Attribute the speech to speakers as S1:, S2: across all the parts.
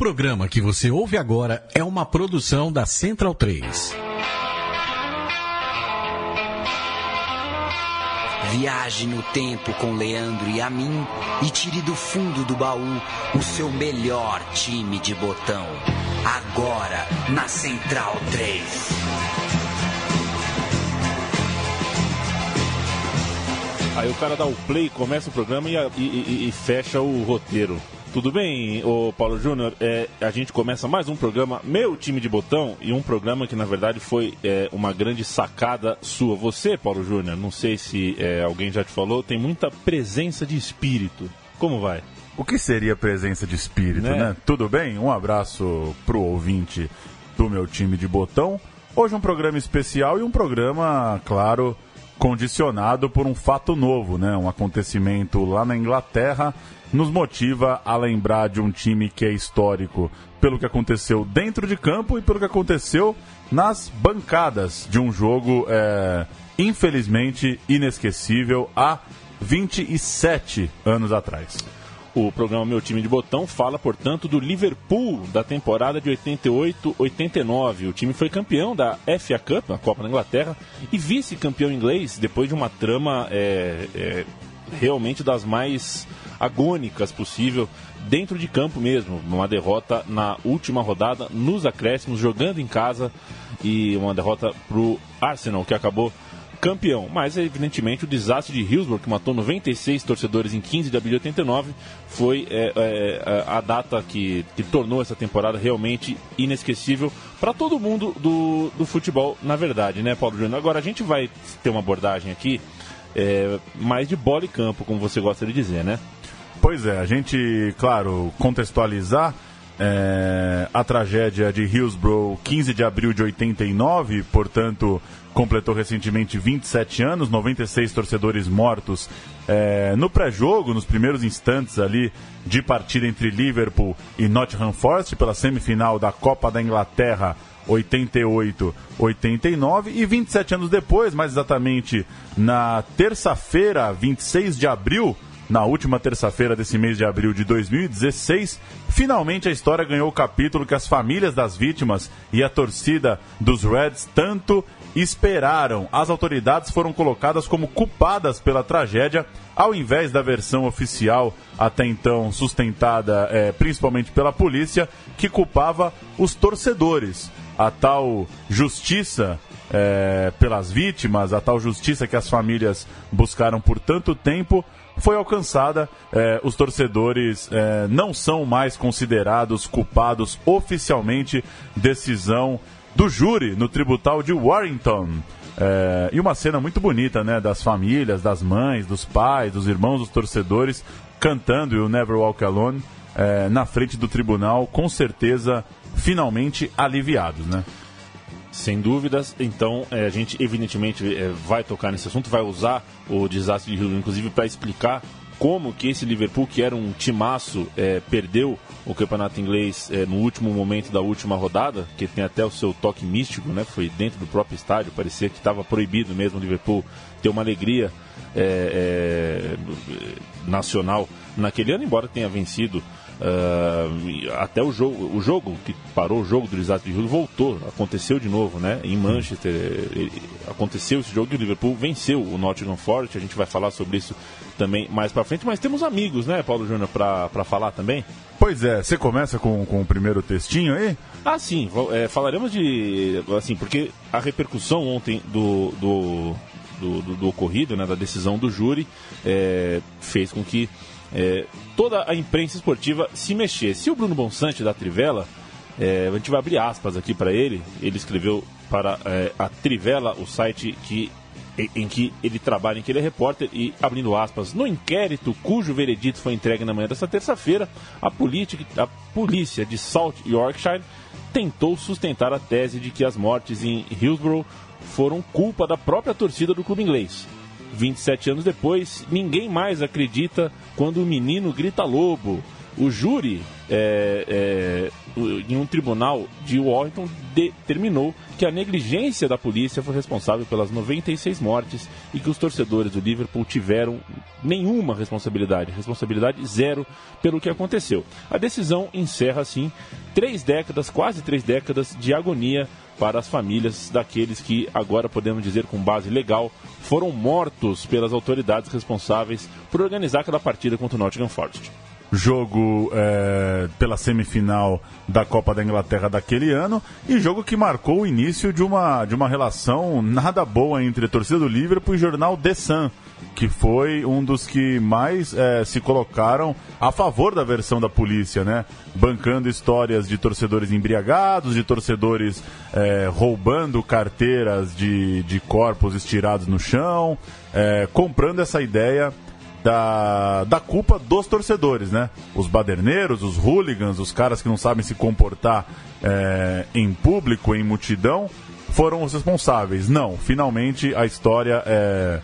S1: programa que você ouve agora é uma produção da Central 3.
S2: Viaje no tempo com Leandro e a mim e tire do fundo do baú o seu melhor time de botão. Agora na Central 3.
S3: Aí o cara dá o play, começa o programa e, e, e, e fecha o roteiro. Tudo bem, ô Paulo Júnior? É, a gente começa mais um programa, Meu Time de Botão, e um programa que na verdade foi é, uma grande sacada sua. Você, Paulo Júnior, não sei se é, alguém já te falou, tem muita presença de espírito. Como vai?
S4: O que seria presença de espírito, né? né? Tudo bem? Um abraço pro ouvinte do meu time de botão. Hoje um programa especial e um programa, claro, condicionado por um fato novo, né? Um acontecimento lá na Inglaterra nos motiva a lembrar de um time que é histórico pelo que aconteceu dentro de campo e pelo que aconteceu nas bancadas de um jogo, é, infelizmente, inesquecível há 27 anos atrás.
S3: O programa Meu Time de Botão fala, portanto, do Liverpool da temporada de 88-89. O time foi campeão da FA Cup, a Copa da Inglaterra, e vice-campeão inglês depois de uma trama é, é, realmente das mais agônicas possível dentro de campo mesmo. Uma derrota na última rodada, nos acréscimos, jogando em casa e uma derrota para o Arsenal, que acabou campeão. Mas, evidentemente, o desastre de Hillsborough, que matou 96 torcedores em 15 de abril de 89, foi é, é, a data que, que tornou essa temporada realmente inesquecível para todo mundo do, do futebol, na verdade, né, Paulo Júnior? Agora, a gente vai ter uma abordagem aqui é, mais de bola e campo, como você gosta de dizer, né?
S4: Pois é, a gente, claro, contextualizar é, a tragédia de Hillsborough, 15 de abril de 89, portanto, completou recentemente 27 anos, 96 torcedores mortos é, no pré-jogo, nos primeiros instantes ali de partida entre Liverpool e Nottingham Forest pela semifinal da Copa da Inglaterra 88-89 e 27 anos depois, mais exatamente na terça-feira, 26 de abril, na última terça-feira desse mês de abril de 2016, finalmente a história ganhou o capítulo que as famílias das vítimas e a torcida dos Reds tanto esperaram. As autoridades foram colocadas como culpadas pela tragédia, ao invés da versão oficial até então sustentada é, principalmente pela polícia, que culpava os torcedores. A tal justiça é, pelas vítimas, a tal justiça que as famílias buscaram por tanto tempo, foi alcançada. É, os torcedores é, não são mais considerados culpados oficialmente. Decisão do júri no tributal de Warrington. É, e uma cena muito bonita, né? Das famílias, das mães, dos pais, dos irmãos, dos torcedores cantando o Never Walk Alone é, na frente do tribunal, com certeza finalmente aliviados, né?
S3: Sem dúvidas, então é, a gente evidentemente é, vai tocar nesse assunto, vai usar o desastre de Rio, inclusive para explicar como que esse Liverpool, que era um timaço, é, perdeu o campeonato inglês é, no último momento da última rodada, que tem até o seu toque místico, né? Foi dentro do próprio estádio, parecia que estava proibido mesmo o Liverpool ter uma alegria é, é, nacional naquele ano, embora tenha vencido Uh, até o jogo, o jogo que parou o jogo do desastre de Rio voltou, aconteceu de novo, né? Em Manchester, ele, aconteceu esse jogo e o Liverpool venceu o Nottingham Forest. A gente vai falar sobre isso também mais para frente, mas temos amigos, né, Paulo Júnior, para falar também?
S4: Pois é, você começa com, com o primeiro textinho aí?
S3: Ah, sim, é, falaremos de. Assim, porque a repercussão ontem do, do, do, do, do ocorrido, né, da decisão do júri, é, fez com que é, toda a imprensa esportiva se mexer. Se o Bruno Bonsante da Trivela, é, a gente vai abrir aspas aqui para ele, ele escreveu para é, a Trivela, o site que em, que ele trabalha, em que ele é repórter, e abrindo aspas, no inquérito cujo veredito foi entregue na manhã desta terça-feira, a, a polícia de Salt Yorkshire tentou sustentar a tese de que as mortes em Hillsborough foram culpa da própria torcida do clube inglês. 27 anos depois, ninguém mais acredita quando o menino grita lobo. o júri, é, é, em um tribunal de Washington, determinou que a negligência da polícia foi responsável pelas 96 mortes e que os torcedores do Liverpool tiveram nenhuma responsabilidade, responsabilidade zero pelo que aconteceu. A decisão encerra, assim, três décadas, quase três décadas de agonia para as famílias daqueles que, agora podemos dizer com base legal, foram mortos pelas autoridades responsáveis por organizar aquela partida contra o Nottingham Forest
S4: jogo é, pela semifinal da Copa da Inglaterra daquele ano e jogo que marcou o início de uma, de uma relação nada boa entre a torcida do Liverpool e o jornal The Sun, que foi um dos que mais é, se colocaram a favor da versão da polícia, né? Bancando histórias de torcedores embriagados, de torcedores é, roubando carteiras de, de corpos estirados no chão, é, comprando essa ideia da, da culpa dos torcedores, né? Os baderneiros, os hooligans, os caras que não sabem se comportar é, em público, em multidão, foram os responsáveis. Não, finalmente a história é,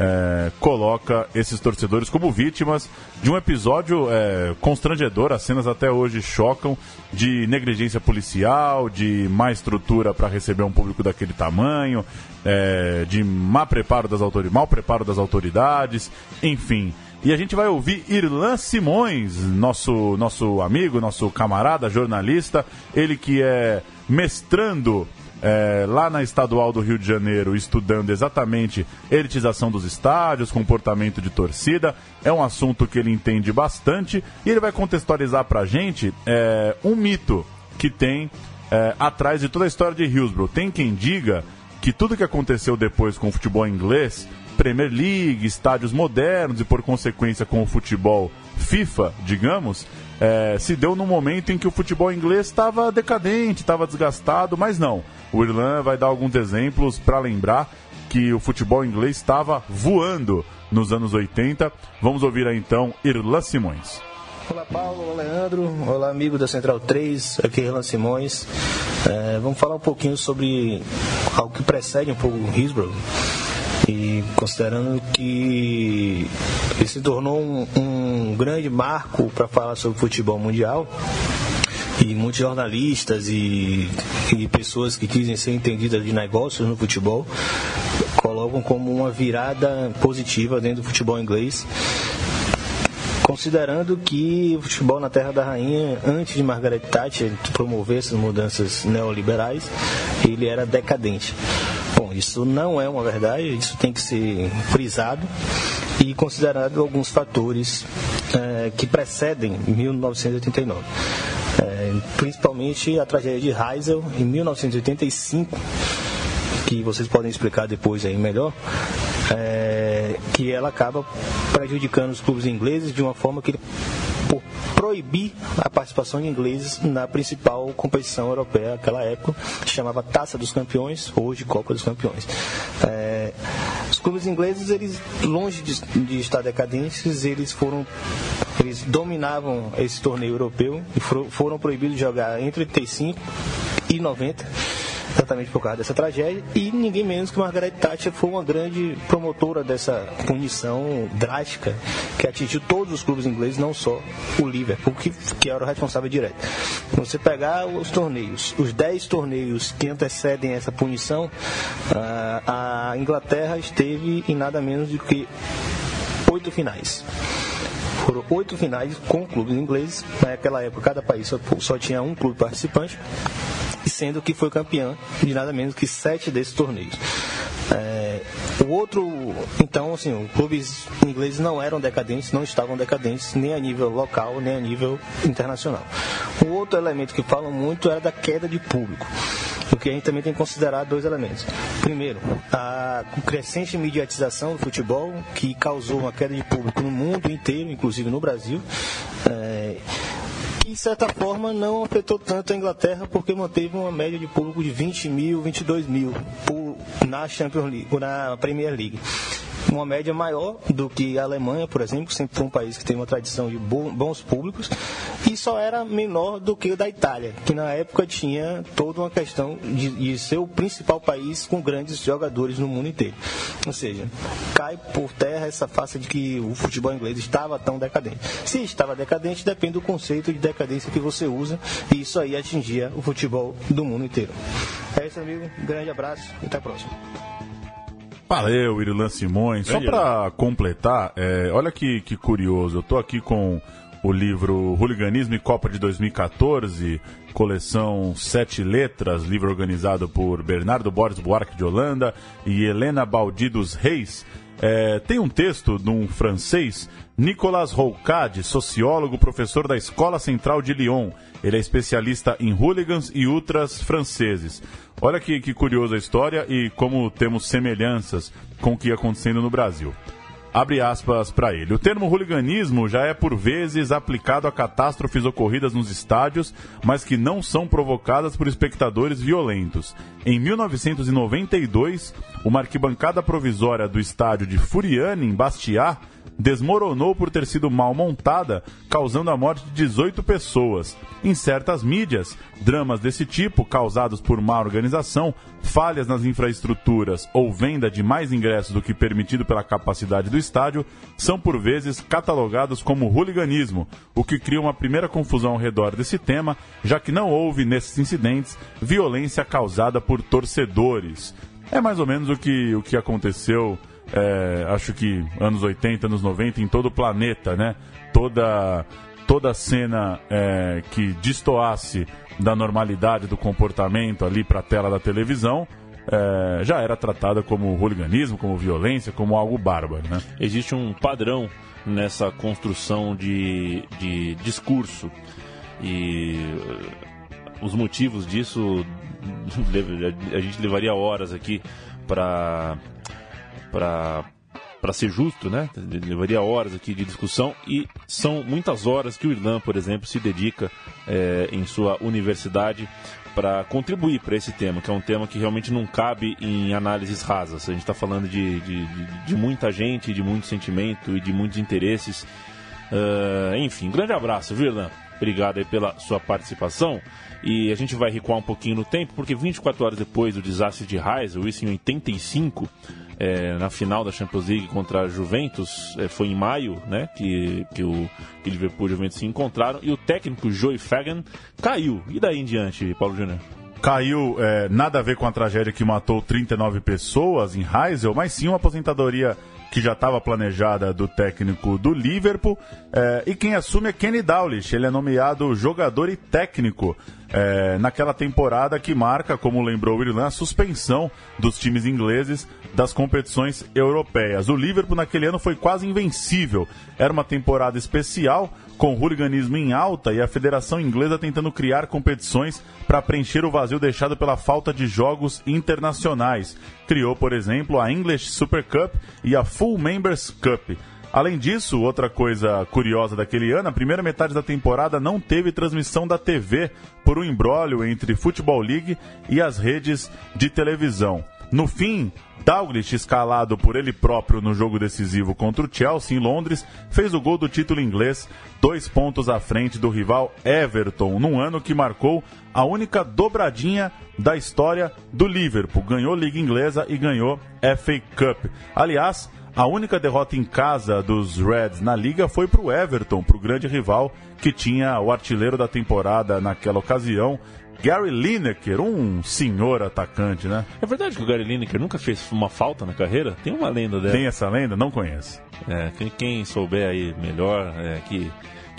S4: é, coloca esses torcedores como vítimas de um episódio é, constrangedor. As cenas até hoje chocam de negligência policial, de má estrutura para receber um público daquele tamanho, é, de má preparo das autoridades, mau preparo das autoridades, enfim. E a gente vai ouvir Irlan Simões, nosso, nosso amigo, nosso camarada, jornalista, ele que é mestrando é, lá na Estadual do Rio de Janeiro estudando exatamente elitização dos estádios, comportamento de torcida. É um assunto que ele entende bastante e ele vai contextualizar para a gente é, um mito que tem é, atrás de toda a história de Hillsborough. Tem quem diga que tudo que aconteceu depois com o futebol inglês, Premier League, estádios modernos e por consequência com o futebol FIFA, digamos, é, se deu no momento em que o futebol inglês estava decadente, estava desgastado, mas não. O Irlan vai dar alguns exemplos para lembrar que o futebol inglês estava voando nos anos 80. Vamos ouvir aí então Irlan Simões.
S5: Olá Paulo, olá Leandro, olá amigo da Central 3, aqui é Irlan Simões. É, vamos falar um pouquinho sobre algo que precede um pouco o Hillsborough e considerando que ele se tornou um, um grande marco para falar sobre futebol mundial, e muitos jornalistas e, e pessoas que quisem ser entendidas de negócios no futebol colocam como uma virada positiva dentro do futebol inglês considerando que o futebol na Terra da Rainha, antes de Margaret Thatcher promover essas mudanças neoliberais, ele era decadente. Bom, isso não é uma verdade, isso tem que ser frisado e considerado alguns fatores é, que precedem 1989. É, principalmente a tragédia de Heysel em 1985, que vocês podem explicar depois aí melhor, é, que ela acaba prejudicando os clubes ingleses de uma forma que por proibir a participação de ingleses na principal competição europeia naquela época, que chamava Taça dos Campeões, hoje Copa dos Campeões. É, os clubes ingleses, eles longe de, de estar decadentes, eles foram eles dominavam esse torneio europeu e foram proibidos de jogar entre 85 e 90 exatamente por causa dessa tragédia, e ninguém menos que Margaret Thatcher foi uma grande promotora dessa punição drástica que atingiu todos os clubes ingleses, não só o Liverpool, que, que era o responsável direto. Você pegar os torneios, os 10 torneios que antecedem essa punição, a Inglaterra esteve em nada menos do que oito finais foram oito finais com clubes ingleses. Naquela época, cada país só, só tinha um clube participante sendo que foi campeã de nada menos que sete desses torneios. É, o outro, então, assim, os clubes ingleses não eram decadentes, não estavam decadentes, nem a nível local, nem a nível internacional. O outro elemento que falam muito era da queda de público. Porque a gente também tem que considerar dois elementos. Primeiro, a crescente mediatização do futebol, que causou uma queda de público no mundo inteiro, inclusive no Brasil. É, de certa forma, não afetou tanto a Inglaterra, porque manteve uma média de público de 20 mil, 22 mil na Champions League, na Premier League uma média maior do que a Alemanha, por exemplo, sempre foi um país que tem uma tradição de bons públicos. e só era menor do que o da Itália, que na época tinha toda uma questão de, de ser o principal país com grandes jogadores no mundo inteiro. Ou seja, cai por terra essa face de que o futebol inglês estava tão decadente. Se estava decadente, depende do conceito de decadência que você usa, e isso aí atingia o futebol do mundo inteiro. É isso, amigo. Grande abraço e até a próxima.
S4: Valeu, Irilan Simões. Só para completar, é, olha que, que curioso, eu tô aqui com o livro Hooliganismo e Copa de 2014, coleção Sete Letras, livro organizado por Bernardo Borges Buarque de Holanda e Helena Baldi dos Reis. É, tem um texto de um francês, Nicolas Roucade, sociólogo, professor da Escola Central de Lyon. Ele é especialista em hooligans e ultras franceses. Olha que, que curiosa a história e como temos semelhanças com o que ia acontecendo no Brasil. Abre aspas para ele. O termo hooliganismo já é por vezes aplicado a catástrofes ocorridas nos estádios, mas que não são provocadas por espectadores violentos. Em 1992, uma arquibancada provisória do estádio de Furiani, em Bastiat, desmoronou por ter sido mal montada, causando a morte de 18 pessoas. Em certas mídias, dramas desse tipo, causados por má organização, falhas nas infraestruturas ou venda de mais ingressos do que permitido pela capacidade do estádio, são por vezes catalogados como hooliganismo, o que cria uma primeira confusão ao redor desse tema, já que não houve nesses incidentes violência causada por torcedores. É mais ou menos o que, o que aconteceu é, acho que anos 80, anos 90, em todo o planeta, né? Toda, toda cena é, que destoasse da normalidade do comportamento ali para a tela da televisão, é, já era tratada como hooliganismo, como violência, como algo bárbaro. Né?
S3: Existe um padrão nessa construção de, de discurso e uh, os motivos disso a gente levaria horas aqui para para para ser justo, né? Levaria horas aqui de discussão e são muitas horas que o Irlan, por exemplo, se dedica é, em sua universidade para contribuir para esse tema, que é um tema que realmente não cabe em análises rasas. A gente está falando de, de, de, muita gente, de muito sentimento e de muitos interesses. Uh, enfim, grande abraço, viu, Irlan? Obrigado aí pela sua participação. E a gente vai recuar um pouquinho no tempo, porque 24 horas depois do desastre de Heysel, isso em 85, é, na final da Champions League contra a Juventus, é, foi em maio, né, que, que o que Liverpool e o Juventus se encontraram, e o técnico Joey Fagan caiu. E daí em diante, Paulo Júnior?
S4: Caiu, é, nada a ver com a tragédia que matou 39 pessoas em Heysel, mas sim uma aposentadoria que já estava planejada do técnico do Liverpool. É, e quem assume é Kenny Dowlish. Ele é nomeado jogador e técnico é, naquela temporada que marca, como lembrou o Irlan, a suspensão dos times ingleses das competições europeias. O Liverpool naquele ano foi quase invencível. Era uma temporada especial, com o hooliganismo em alta e a Federação Inglesa tentando criar competições para preencher o vazio deixado pela falta de jogos internacionais. Criou, por exemplo, a English Super Cup e a Full Members Cup. Além disso, outra coisa curiosa daquele ano, a primeira metade da temporada não teve transmissão da TV por um embrólio entre Football League e as redes de televisão. No fim, Dalglish, escalado por ele próprio no jogo decisivo contra o Chelsea em Londres, fez o gol do título inglês, dois pontos à frente do rival Everton, num ano que marcou a única dobradinha da história do Liverpool. Ganhou Liga Inglesa e ganhou FA Cup. Aliás, a única derrota em casa dos Reds na liga foi para o Everton, para o grande rival que tinha o artilheiro da temporada naquela ocasião, Gary Lineker, um senhor atacante, né?
S3: É verdade que o Gary Lineker nunca fez uma falta na carreira? Tem uma lenda dela.
S4: Tem essa lenda? Não conheço.
S3: É, quem, quem souber aí melhor, é, que,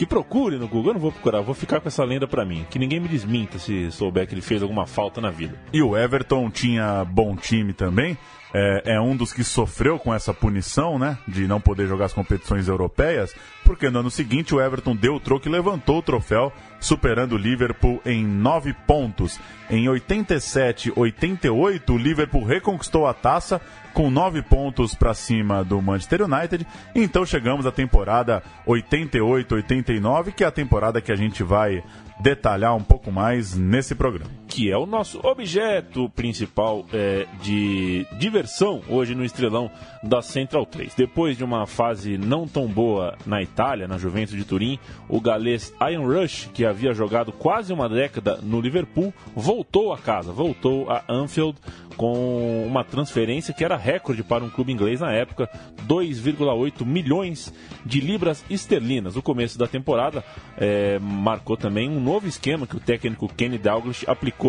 S3: que procure no Google. Eu não vou procurar, vou ficar com essa lenda para mim. Que ninguém me desminta se souber que ele fez alguma falta na vida.
S4: E o Everton tinha bom time também é, é, um dos que sofreu com essa punição, né? De não poder jogar as competições europeias, porque no ano seguinte o Everton deu o troco e levantou o troféu, superando o Liverpool em nove pontos. Em 87, 88, o Liverpool reconquistou a taça com nove pontos para cima do Manchester United. Então chegamos à temporada 88-89, que é a temporada que a gente vai detalhar um pouco mais nesse programa.
S3: Que é o nosso objeto principal é, de diversão hoje no estrelão da Central 3. Depois de uma fase não tão boa na Itália, na Juventus de Turim, o galês Ian Rush, que havia jogado quase uma década no Liverpool, voltou a casa, voltou a Anfield com uma transferência que era recorde para um clube inglês na época, 2,8 milhões de libras esterlinas. O começo da temporada é, marcou também um novo esquema que o técnico Kenny Dalglish aplicou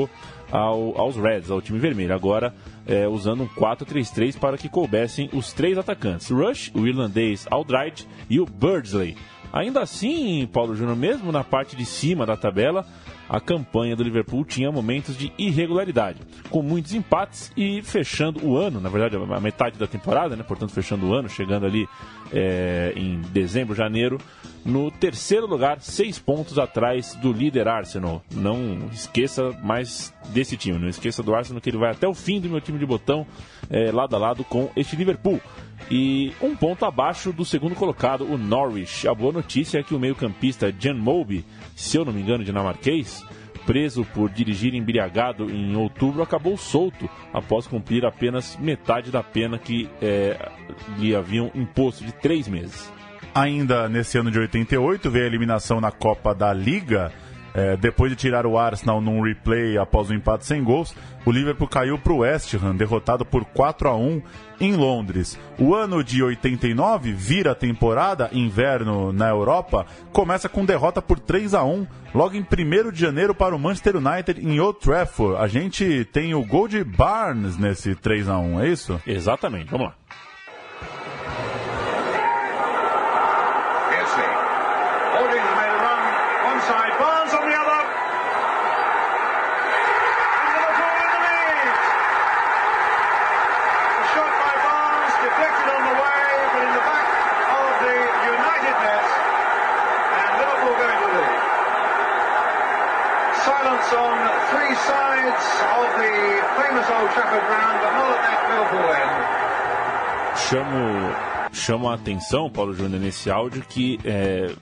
S3: ao, aos Reds, ao time vermelho. Agora é, usando um 4-3-3 para que coubessem os três atacantes: Rush, o irlandês Aldridge e o Birdsley. Ainda assim, Paulo Júnior, mesmo na parte de cima da tabela, a campanha do Liverpool tinha momentos de irregularidade, com muitos empates e fechando o ano, na verdade, a metade da temporada, né? portanto, fechando o ano, chegando ali é, em dezembro, janeiro, no terceiro lugar, seis pontos atrás do líder Arsenal. Não esqueça mais desse time, não esqueça do Arsenal que ele vai até o fim do meu time de botão, é, lado a lado com este Liverpool. E um ponto abaixo do segundo colocado, o Norwich. A boa notícia é que o meio-campista Jan Moby, se eu não me engano, dinamarquês, preso por dirigir embriagado em outubro, acabou solto após cumprir apenas metade da pena que é, lhe haviam imposto de três meses.
S4: Ainda nesse ano de 88, veio a eliminação na Copa da Liga é, depois de tirar o Arsenal num replay após um empate sem gols, o Liverpool caiu para o West Ham, derrotado por 4 a 1 em Londres. O ano de 89 vira temporada, inverno na Europa, começa com derrota por 3 a 1 logo em 1 de janeiro para o Manchester United em Old Trafford. A gente tem o gol de Barnes nesse 3 a 1 é isso?
S3: Exatamente, vamos lá. Chamo, chamo a atenção, Paulo Júnior, nesse áudio que é,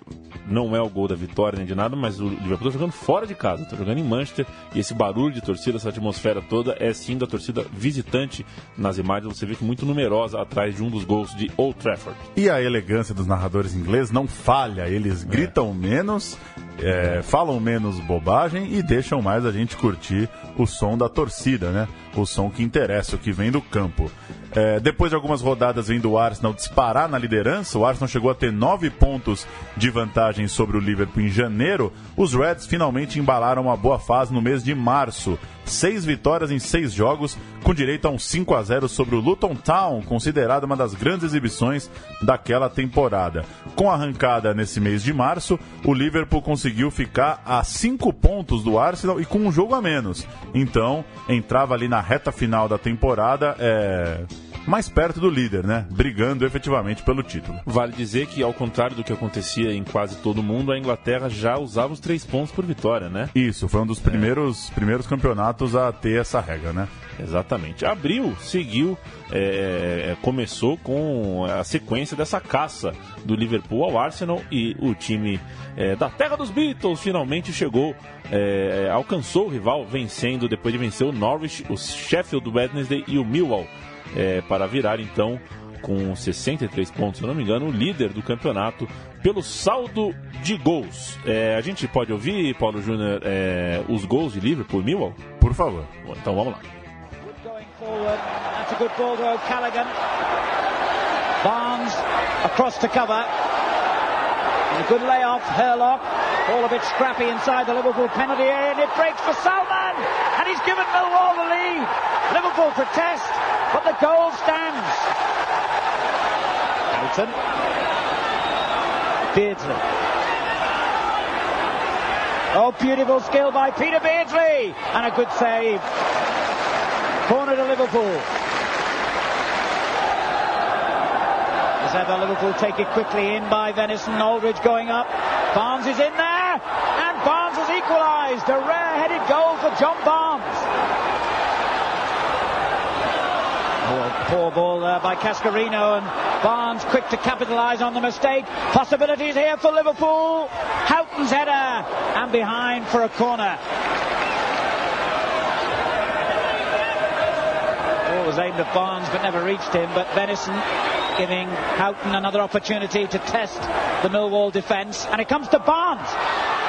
S3: não é o gol da vitória nem de nada, mas o Liverpool está jogando fora de casa, está jogando em Manchester e esse barulho de torcida, essa atmosfera toda é sim da torcida visitante nas imagens. Você vê que muito numerosa atrás de um dos gols de Old Trafford.
S4: E a elegância dos narradores ingleses não falha, eles gritam é. menos é, falam menos bobagem e deixam mais a gente curtir o som da torcida, né? O som que interessa, o que vem do campo. É, depois de algumas rodadas vendo o Arsenal disparar na liderança, o Arsenal chegou a ter nove pontos de vantagem sobre o Liverpool em janeiro. Os Reds finalmente embalaram uma boa fase no mês de março. Seis vitórias em seis jogos, com direito a um 5 a 0 sobre o Luton Town, considerada uma das grandes exibições daquela temporada. Com a arrancada nesse mês de março, o Liverpool conseguiu ficar a cinco pontos do Arsenal e com um jogo a menos. Então, entrava ali na reta final da temporada. É mais perto do líder, né? Brigando efetivamente pelo título.
S3: Vale dizer que, ao contrário do que acontecia em quase todo mundo, a Inglaterra já usava os três pontos por vitória, né?
S4: Isso, foi um dos primeiros, é. primeiros campeonatos a ter essa regra, né?
S3: Exatamente. Abril seguiu, é, é, começou com a sequência dessa caça do Liverpool ao Arsenal e o time é, da terra dos Beatles finalmente chegou, é, alcançou o rival, vencendo depois de vencer o Norwich, o Sheffield Wednesday e o Millwall é, para virar então com 63 pontos, se não me engano, o líder do campeonato pelo saldo de gols. É, a gente pode ouvir, Paulo Júnior, é, os gols de Liverpool Millwall?
S4: Por favor.
S3: Então vamos lá. Barnes across to cover. A good layoff, Herlock. All a bit scrappy inside the Liverpool penalty area, and it breaks for Salman, and he's given Millwall the lead. Liverpool protest, but the goal stands. Hamilton. Beardsley. Oh, beautiful skill by Peter Beardsley, and a good save. Corner to Liverpool. As ever, Liverpool take it quickly in by Venison. Aldridge going up. Barnes is in there, and Barnes has equalised. A rare-headed goal for John Barnes. poor ball there by Cascarino and Barnes quick to capitalise on the mistake. Possibilities here for Liverpool. Houghton's header and behind for a corner.
S6: Ball was aimed at Barnes but never reached him. But Venison giving Houghton another opportunity to test the Millwall defence. And it comes to Barnes.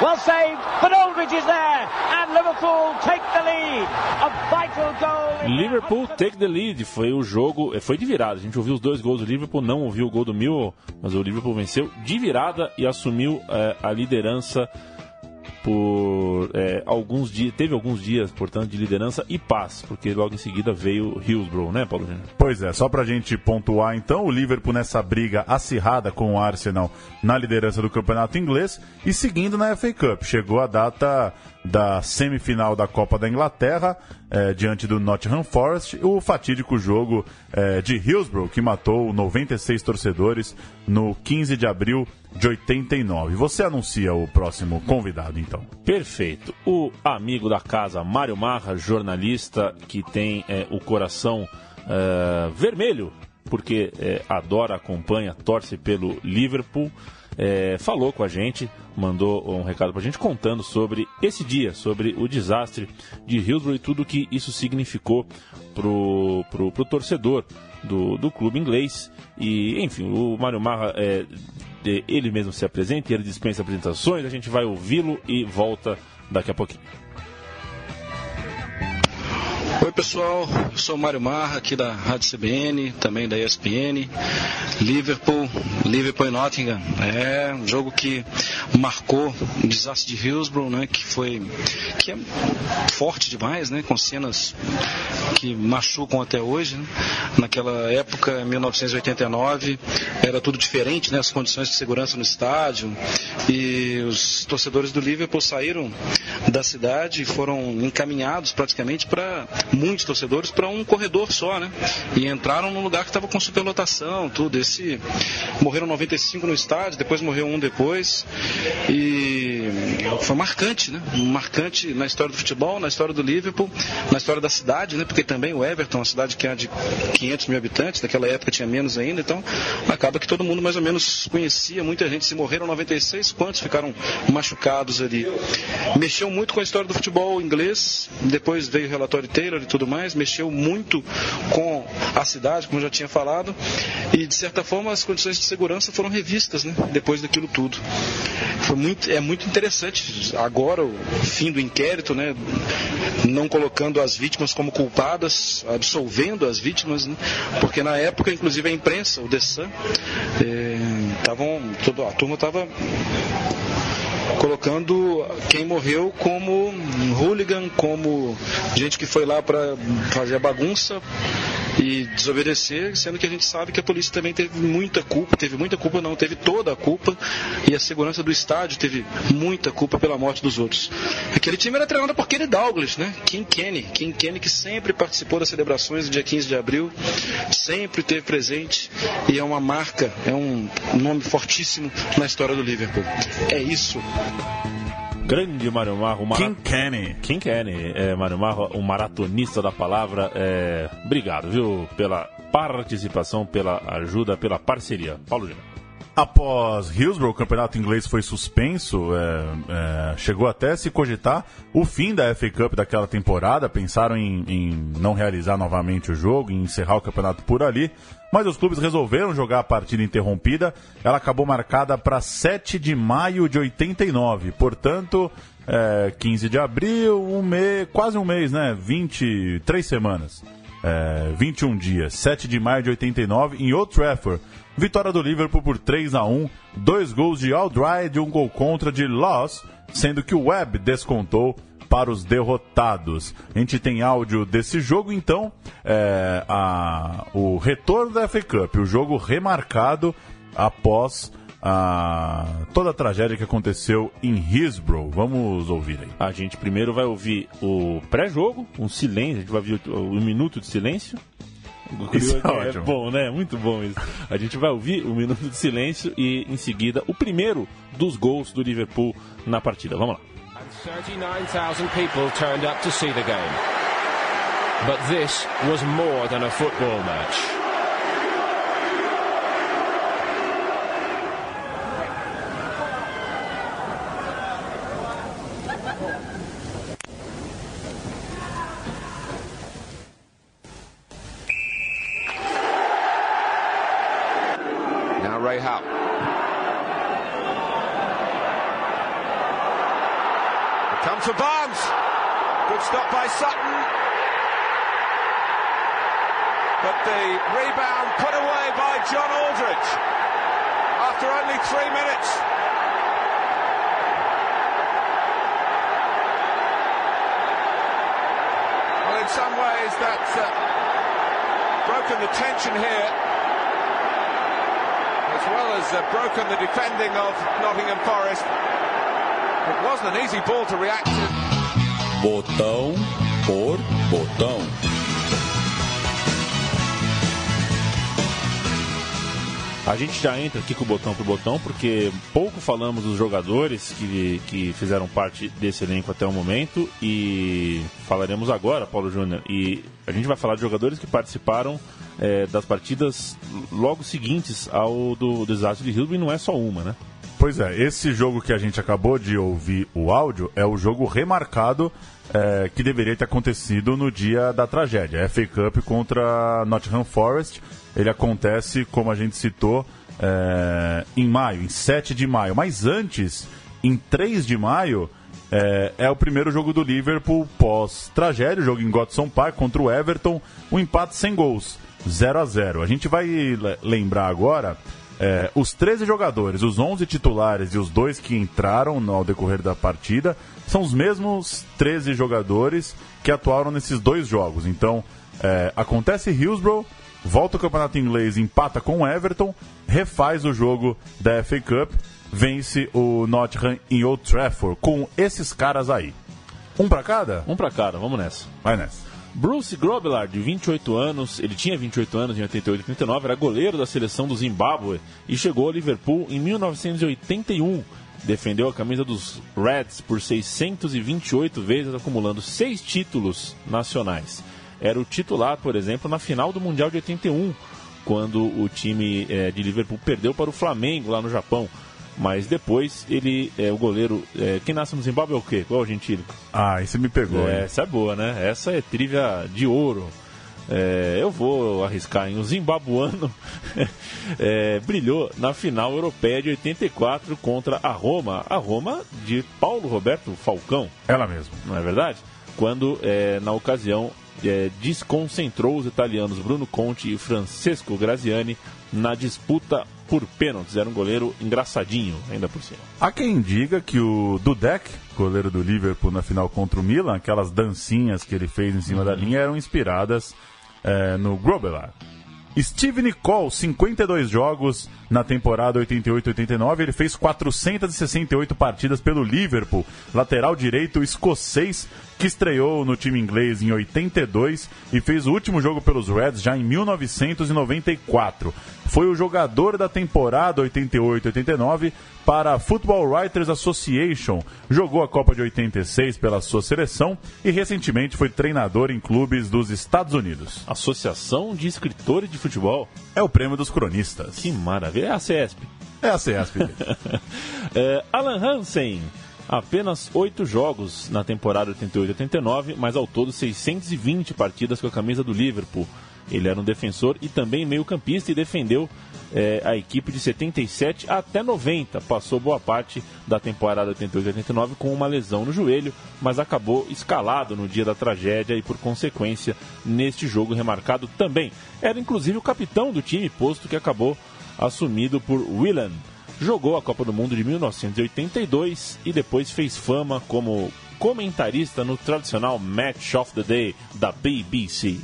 S6: Well saved, but Aldridge is there. And Liverpool take the lead. A vital goal.
S3: Liverpool take the lead. Foi o jogo, foi de virada. A gente ouviu os dois gols do Liverpool, não ouviu o gol do Millwall, mas o Liverpool venceu de virada e assumiu é, a liderança por é, alguns dias, teve alguns dias, portanto, de liderança e paz, porque logo em seguida veio Hillsborough, né, Paulo Júnior?
S4: Pois é, só pra gente pontuar então, o Liverpool nessa briga acirrada com o Arsenal na liderança do campeonato inglês e seguindo na FA Cup. Chegou a data da semifinal da Copa da Inglaterra, eh, diante do Nottingham Forest, o fatídico jogo eh, de Hillsborough, que matou 96 torcedores no 15 de abril de 89. Você anuncia o próximo convidado, então.
S3: Perfeito. O amigo da casa, Mário Marra, jornalista que tem eh, o coração vermelho, porque adora, acompanha, torce pelo Liverpool é, falou com a gente, mandou um recado para a gente contando sobre esse dia, sobre o desastre de Hillsborough e tudo que isso significou pro, pro, pro torcedor do, do clube inglês. E, enfim, o Mário Marra, é, ele mesmo se apresenta, ele dispensa apresentações, a gente vai ouvi-lo e volta daqui a pouquinho.
S7: Oi pessoal, eu sou Mário Marra aqui da Rádio CBN, também da ESPN. Liverpool, Liverpool e Nottingham. É um jogo que marcou o desastre de Hillsborough, né? Que foi que é forte demais, né? Com cenas que machucam até hoje. Né? Naquela época, 1989, era tudo diferente, né? As condições de segurança no estádio e os torcedores do Liverpool saíram da cidade e foram encaminhados praticamente para muitos torcedores para um corredor só, né? E entraram num lugar que estava com superlotação, tudo. Esse morreram 95 no estádio, depois morreu um depois e foi marcante, né? Marcante na história do futebol, na história do Liverpool, na história da cidade, né? Porque também o Everton, uma cidade que é de 500 mil habitantes, naquela época tinha menos ainda, então acaba que todo mundo mais ou menos conhecia, muita gente se morreram 96, quantos ficaram machucados ali. Mexeu muito com a história do futebol inglês, depois veio o relatório Taylor e tudo mais, mexeu muito com a cidade, como eu já tinha falado, e de certa forma as condições de segurança foram revistas, né, depois daquilo tudo. Foi muito, é muito interessante agora o fim do inquérito, né, não colocando as vítimas como culpadas, absolvendo as vítimas, né, porque na época, inclusive a imprensa, o Sun, estavam, eh, a turma estava colocando quem morreu como hooligan, como gente que foi lá para fazer a bagunça e desobedecer, sendo que a gente sabe que a polícia também teve muita culpa, teve muita culpa não, teve toda a culpa e a segurança do estádio teve muita culpa pela morte dos outros. Aquele time era treinado por Kenny Douglas, né? King Kenny, King Kenny que sempre participou das celebrações do dia 15 de abril, sempre teve presente e é uma marca, é um nome fortíssimo na história do Liverpool. É isso.
S3: Grande Mário Marro. Mara...
S4: King Kenny.
S3: King Kenny. É, Mário Marro, um maratonista da palavra. É... Obrigado, viu, pela participação, pela ajuda, pela parceria. Paulo Júnior.
S4: Após Hillsborough, o campeonato inglês foi suspenso, é, é, chegou até a se cogitar o fim da FA Cup daquela temporada, pensaram em, em, não realizar novamente o jogo, em encerrar o campeonato por ali, mas os clubes resolveram jogar a partida interrompida, ela acabou marcada para 7 de maio de 89, portanto, é, 15 de abril, um mês, quase um mês, né? 23 semanas. É, 21 dias, 7 de maio de 89, em Old Trafford. Vitória do Liverpool por 3 a 1 dois gols de Aldride e um gol contra de Loss, sendo que o Webb descontou para os derrotados. A gente tem áudio desse jogo, então, é, a, o retorno da FA Cup, o jogo remarcado após a, toda a tragédia que aconteceu em Hillsborough. Vamos ouvir aí.
S3: A gente primeiro vai ouvir o pré-jogo, um silêncio, a gente vai ouvir um minuto de silêncio.
S4: Isso
S3: é, é bom, né? Muito bom isso. A gente vai ouvir um minuto de silêncio e, em seguida, o primeiro dos gols do Liverpool na partida. Vamos lá. 39,000 people turned up to see the game. But this was more than a football match.
S8: Uh, broken the defending of Nottingham Forest. It wasn't an easy ball to react to.
S1: Botão por botão.
S3: A gente já entra aqui com o botão por botão, porque pouco falamos dos jogadores que, que fizeram parte desse elenco até o momento e falaremos agora, Paulo Júnior. E a gente vai falar de jogadores que participaram é, das partidas logo seguintes ao do desastre de Hillsborough, não é só uma, né?
S4: Pois é, esse jogo que a gente acabou de ouvir o áudio é o jogo remarcado é, que deveria ter acontecido no dia da tragédia. FA Cup contra Nottingham Forest. Ele acontece, como a gente citou, é, em maio, em 7 de maio. Mas antes, em 3 de maio, é, é o primeiro jogo do Liverpool pós-tragédia, jogo em Godson Park contra o Everton, um empate sem gols, 0 a 0 A gente vai lembrar agora é, os 13 jogadores, os 11 titulares e os dois que entraram no, ao decorrer da partida são os mesmos 13 jogadores que atuaram nesses dois jogos. Então, é, acontece Hillsborough, volta o campeonato inglês, empata com o Everton, refaz o jogo da FA Cup, vence o Nottingham em Old Trafford com esses caras aí. Um para cada?
S3: Um para cada, vamos nessa.
S4: Vai nessa.
S3: Bruce Grobbelaar, de 28 anos, ele tinha 28 anos em 88 e 89, era goleiro da seleção do Zimbábue e chegou ao Liverpool em 1981. Defendeu a camisa dos Reds por 628 vezes, acumulando seis títulos nacionais. Era o titular, por exemplo, na final do Mundial de 81, quando o time é, de Liverpool perdeu para o Flamengo lá no Japão. Mas depois ele é o goleiro. É, quem nasce no Zimbábue é o quê? Qual é o gentílico?
S4: Ah, isso me pegou.
S3: É, essa é boa, né? Essa é trivia de ouro. É, eu vou arriscar em o zimbabuano é, brilhou na final europeia de 84 contra a Roma, a Roma de Paulo Roberto Falcão.
S4: Ela mesma.
S3: Não é verdade? Quando, é, na ocasião, é, desconcentrou os italianos Bruno Conte e Francesco Graziani na disputa por pênaltis. Era um goleiro engraçadinho, ainda por cima.
S4: Há quem diga que o Dudek, goleiro do Liverpool na final contra o Milan, aquelas dancinhas que ele fez em cima uhum. da linha eram inspiradas é, no Grobelar. Steve Nicole, 52 jogos na temporada 88-89. Ele fez 468 partidas pelo Liverpool, lateral direito escocês, que estreou no time inglês em 82 e fez o último jogo pelos Reds já em 1994. Foi o jogador da temporada 88-89 para a Football Writers Association, jogou a Copa de 86 pela sua seleção e recentemente foi treinador em clubes dos Estados Unidos.
S3: Associação de Escritores de Futebol?
S4: É o prêmio dos cronistas.
S3: Que maravilha, é a CESP.
S4: É a CESP.
S3: é, Alan Hansen, apenas oito jogos na temporada 88-89, mas ao todo 620 partidas com a camisa do Liverpool. Ele era um defensor e também meio-campista e defendeu é, a equipe de 77 até 90. Passou boa parte da temporada 88-89 com uma lesão no joelho, mas acabou escalado no dia da tragédia e, por consequência, neste jogo remarcado também. Era inclusive o capitão do time, posto que acabou assumido por Willan. Jogou a Copa do Mundo de 1982 e depois fez fama como comentarista no tradicional Match of the Day da BBC.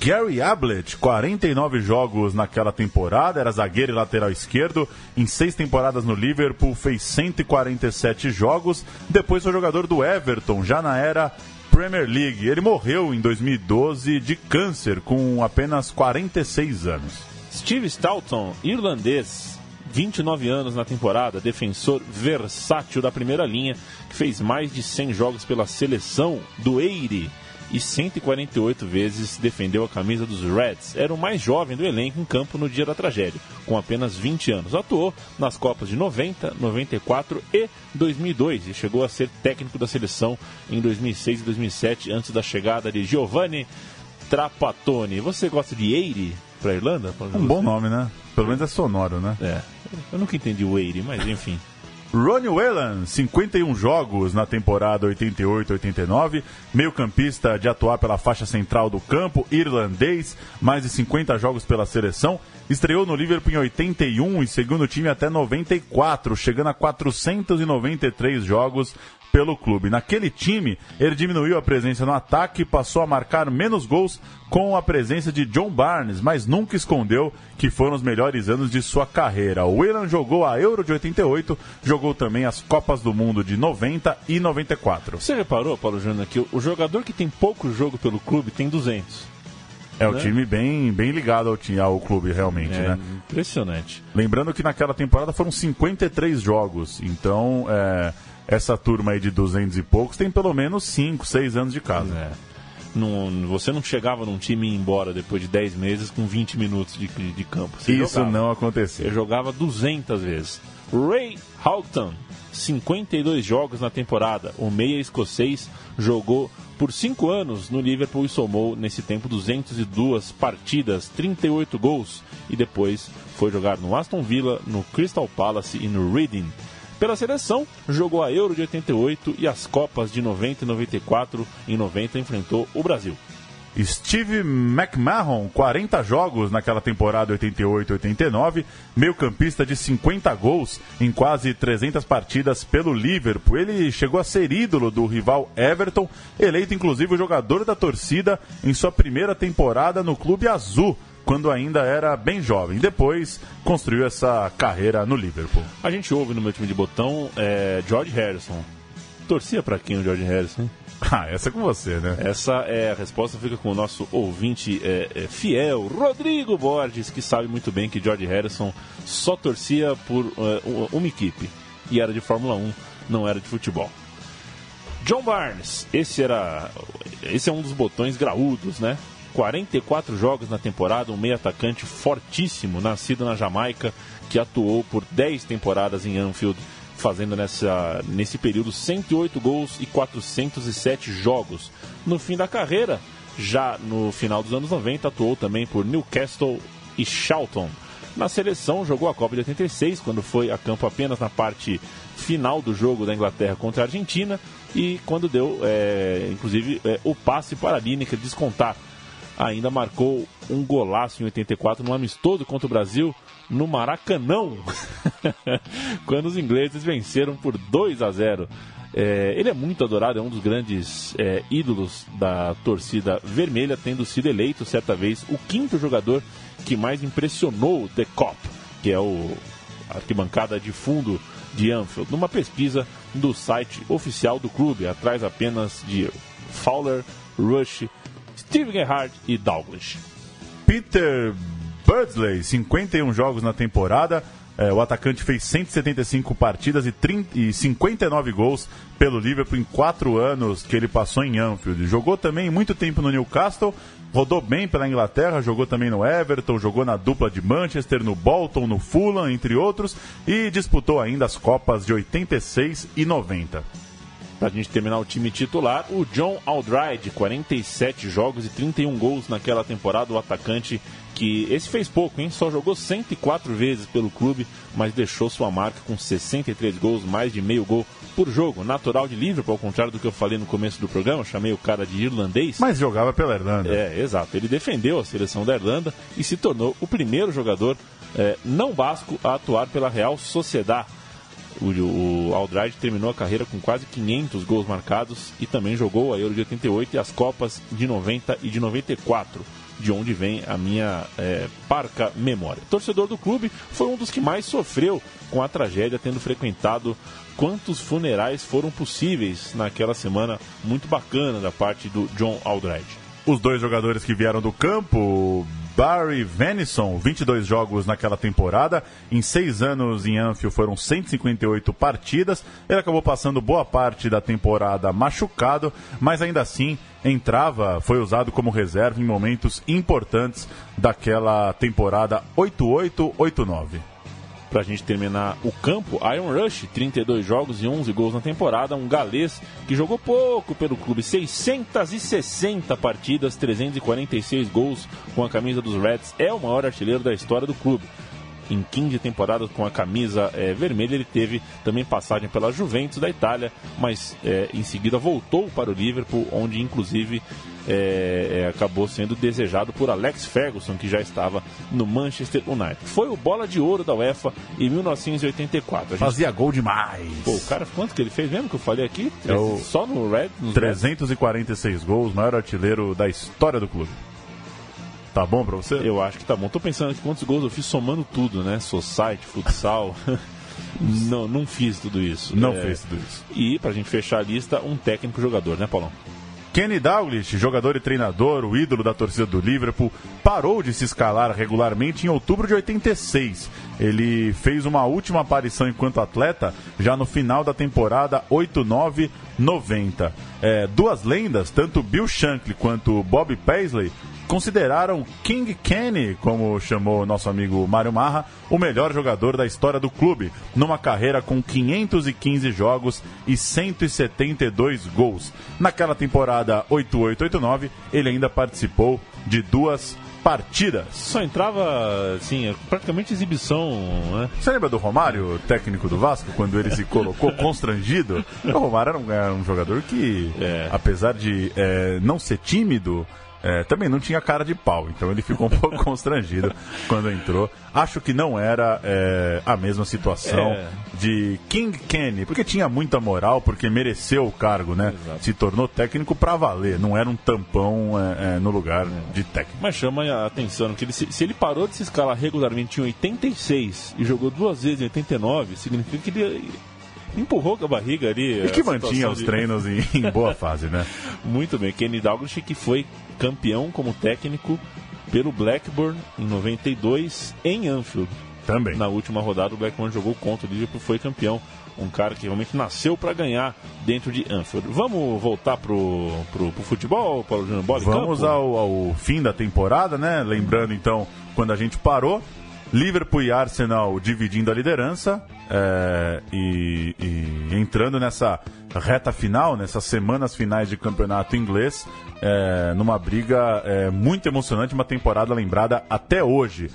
S4: Gary Ablett, 49 jogos naquela temporada, era zagueiro e lateral esquerdo. Em seis temporadas no Liverpool, fez 147 jogos. Depois foi jogador do Everton, já na era Premier League. Ele morreu em 2012 de câncer, com apenas 46 anos.
S3: Steve Stoughton, irlandês, 29 anos na temporada, defensor versátil da primeira linha, que fez mais de 100 jogos pela seleção do Eire e 148 vezes defendeu a camisa dos Reds. Era o mais jovem do elenco em campo no dia da tragédia, com apenas 20 anos. Atuou nas Copas de 90, 94 e 2002 e chegou a ser técnico da seleção em 2006 e 2007, antes da chegada de Giovanni Trapattoni. Você gosta de Eire para Irlanda?
S4: Um bom nome, né? Pelo menos é sonoro, né?
S3: É. Eu nunca entendi o Eire, mas enfim.
S4: Ronnie Whelan, 51 jogos na temporada 88-89, meio-campista de atuar pela faixa central do campo, irlandês, mais de 50 jogos pela seleção, estreou no Liverpool em 81 e seguiu no time até 94, chegando a 493 jogos pelo clube. Naquele time, ele diminuiu a presença no ataque e passou a marcar menos gols com a presença de John Barnes, mas nunca escondeu que foram os melhores anos de sua carreira. O Whelan jogou a Euro de 88, jogou também as Copas do Mundo de 90 e 94.
S3: Você reparou, Paulo Júnior, que o jogador que tem pouco jogo pelo clube tem 200.
S4: É o
S3: Né?
S4: time bem, bem ligado ao, time, ao clube, realmente,
S3: É
S4: né?
S3: impressionante.
S4: Lembrando que naquela temporada foram 53 jogos, então é, essa turma aí de 200 e poucos tem pelo menos 5, 6 anos de casa.
S3: É. Não, você não chegava num time e ia embora depois de 10 meses com 20 minutos de, de campo. Você
S4: Isso
S3: jogava.
S4: não aconteceu.
S3: Ele jogava 200 vezes. Ray Houghton, 52 jogos na temporada. O meia escocês jogou por 5 anos no Liverpool e somou nesse tempo 202 partidas, 38 gols e depois foi jogar no Aston Villa, no Crystal Palace e no Reading. Pela seleção, jogou a Euro de 88 e as Copas de 90 e 94. Em 90 enfrentou o Brasil.
S4: Steve McMahon, 40 jogos naquela temporada 88-89, meio-campista de 50 gols em quase 300 partidas pelo Liverpool. Ele chegou a ser ídolo do rival Everton, eleito inclusive o jogador da torcida em sua primeira temporada no Clube Azul, quando ainda era bem jovem. Depois construiu essa carreira no Liverpool.
S3: A gente ouve no meu time de botão é, George Harrison. Torcia pra quem o George Harrison?
S4: Ah, essa é com você, né?
S3: Essa é a resposta, fica com o nosso ouvinte é, é, fiel, Rodrigo Borges, que sabe muito bem que George Harrison só torcia por é, u- uma equipe. E era de Fórmula 1, não era de futebol. John Barnes, esse era. Esse é um dos botões graúdos, né? 44 jogos na temporada, um meio atacante fortíssimo, nascido na Jamaica, que atuou por 10 temporadas em Anfield, fazendo nessa, nesse período 108 gols e 407 jogos. No fim da carreira, já no final dos anos 90, atuou também por Newcastle e Charlton. Na seleção, jogou a Copa de 86, quando foi a campo apenas na parte final do jogo da Inglaterra contra a Argentina e quando deu, é, inclusive, é, o passe para a Lineker descontar. Ainda marcou um golaço em 84 no amistoso contra o Brasil no Maracanão, quando os ingleses venceram por 2 a 0. É, ele é muito adorado, é um dos grandes é, ídolos da torcida vermelha, tendo sido eleito certa vez o quinto jogador que mais impressionou The Cop, que é o arquibancada de fundo de Anfield, numa pesquisa do site oficial do clube, atrás apenas de Fowler, Rush, Steve Gerrard e Douglas.
S4: Peter Birdsley, 51 jogos na temporada. É, o atacante fez 175 partidas e, 30 e 59 gols pelo Liverpool em quatro anos que ele passou em Anfield. Jogou também muito tempo no Newcastle, rodou bem pela Inglaterra, jogou também no Everton, jogou na dupla de Manchester, no Bolton, no Fulham, entre outros, e disputou ainda as Copas de 86 e 90.
S3: Pra gente terminar o time titular, o John Aldride, 47 jogos e 31 gols naquela temporada, o atacante que esse fez pouco, hein? Só jogou 104 vezes pelo clube, mas deixou sua marca com 63 gols, mais de meio gol por jogo. Natural de Liverpool, ao contrário do que eu falei no começo do programa, chamei o cara de irlandês.
S4: Mas jogava pela Irlanda.
S3: É, exato. Ele defendeu a seleção da Irlanda e se tornou o primeiro jogador é, não basco a atuar pela Real Sociedad. O, o Aldride terminou a carreira com quase 500 gols marcados e também jogou a Euro de 88 e as Copas de 90 e de 94, de onde vem a minha é, parca memória. Torcedor do clube, foi um dos que mais sofreu com a tragédia, tendo frequentado quantos funerais foram possíveis naquela semana muito bacana da parte do John Aldride.
S4: Os dois jogadores que vieram do campo, Barry Venison, 22 jogos naquela temporada. Em seis anos em Anfield foram 158 partidas. Ele acabou passando boa parte da temporada machucado, mas ainda assim entrava, foi usado como reserva em momentos importantes daquela temporada 88-89.
S3: Pra gente terminar o campo, Iron Rush, 32 jogos e 11 gols na temporada, um galês que jogou pouco pelo clube, 660 partidas, 346 gols com a camisa dos Reds, é o maior artilheiro da história do clube. em 15 temporadas com a camisa é, vermelha. Ele teve também passagem pela Juventus da Itália, mas é, em seguida voltou para o Liverpool, onde inclusive é, acabou sendo desejado por Alex Ferguson, que já estava no Manchester United. Foi o bola de ouro da UEFA em 1984. Gente...
S4: Fazia gol demais.
S3: Pô, o cara, quanto que ele fez mesmo que eu falei aqui?
S4: É o...
S3: Só no Red?
S4: 346 Red? gols, maior artilheiro da história do clube. Tá bom pra você?
S3: Eu acho que tá bom. Tô pensando aqui quantos gols eu fiz somando tudo, né? Society, futsal. não, não fiz tudo isso.
S4: Não é... fez tudo isso.
S3: E pra gente fechar a lista, um técnico jogador, né, Paulão?
S4: Kenny Dalglish, jogador e treinador, o ídolo da torcida do Liverpool, parou de se escalar regularmente em outubro de 86. Ele fez uma última aparição enquanto atleta já no final da temporada 89-90. É, duas lendas, tanto Bill Shankly quanto Bob Paisley, consideraram King Kenny, como chamou nosso amigo Mário Marra, o melhor jogador da história do clube, numa carreira com 515 jogos e 172 gols. Naquela temporada 88-89, ele ainda participou de duas partidas.
S3: Só entrava, assim, praticamente exibição, né?
S4: Você lembra do Romário, técnico do Vasco, quando ele se colocou constrangido? O Romário era um, era um jogador que, é. apesar de é, não ser tímido, é, também não tinha cara de pau, então ele ficou um pouco constrangido quando entrou. Acho que não era é, a mesma situação é. de King Kenny, porque tinha muita moral, porque mereceu o cargo, né? Exato. Se tornou técnico para valer, não era um tampão é, é, no lugar de técnico.
S3: Mas chama a atenção que ele, se, se, ele parou de se escalar regularmente em 86 e jogou duas vezes em 89, significa que ele empurrou com a barriga ali.
S4: E que mantinha os de... treinos em, em, boa fase, né?
S3: Muito bem. Kenny Dalglish que foi campeão como técnico pelo Blackburn em 92 em Anfield.
S4: Também.
S3: Na última rodada o Blackburn jogou contra o Liverpool, foi campeão. Um cara que realmente nasceu para ganhar dentro de Anfield. Vamos voltar pro, pro, pro futebol, Paulo Júnior
S4: Vamos ao, ao fim da temporada, né? Lembrando então quando a gente parou. Liverpool e Arsenal dividindo a liderança é, e, e, entrando nessa reta final, nessas semanas finais de campeonato inglês, é, numa briga é, muito emocionante, uma temporada lembrada até hoje.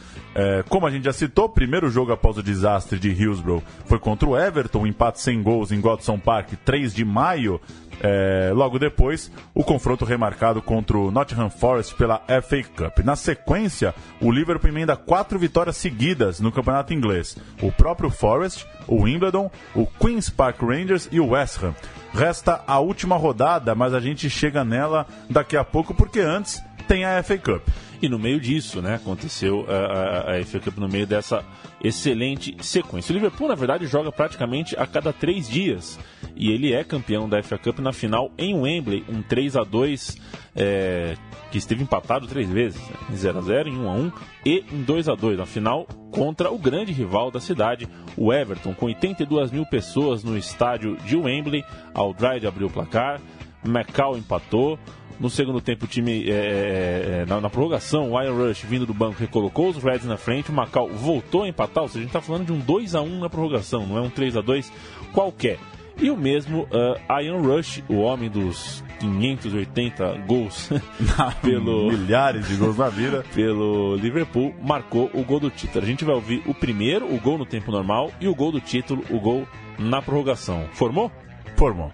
S4: Como a gente já citou, o primeiro jogo após o desastre de Hillsborough foi contra o Everton, um empate sem gols em Godson Park, 3 de maio é, logo depois, o confronto remarcado contra o Nottingham Forest pela FA Cup. Na sequência, o Liverpool emenda quatro vitórias seguidas no campeonato inglês. O próprio Forest, o Wimbledon, o Queen's Park Rangers e o West Ham. Resta a última rodada, mas a gente chega nela daqui a pouco, porque antes tem a FA Cup.
S3: E no meio disso, né, aconteceu a, a, a FA Cup no meio dessa excelente sequência. O Liverpool, na verdade, joga praticamente a cada três dias. E ele é campeão da FA Cup na final em Wembley, um 3 a 2 é, que esteve empatado três vezes, né? em 0 a 0 em 1 a 1 e em 2 a 2 na final contra o grande rival da cidade, o Everton, com 82 mil pessoas no estádio de Wembley. Aldride abriu o placar, Macau empatou, no segundo tempo, o time, é, é, é, na, na, prorrogação, o Iron Rush, vindo do banco, recolocou os Reds na frente. O Macau voltou a empatar. Ou seja, a gente está falando de um 2 a 1 na prorrogação, não é um 3 a 2 qualquer. E o mesmo uh, Iron Rush, o homem dos 580 gols
S4: pelo milhares de gols na vida
S3: pelo Liverpool, marcou o gol do título. A gente vai ouvir o primeiro, o gol no tempo normal, e o gol do título, o gol na prorrogação. Formou?
S4: Formou.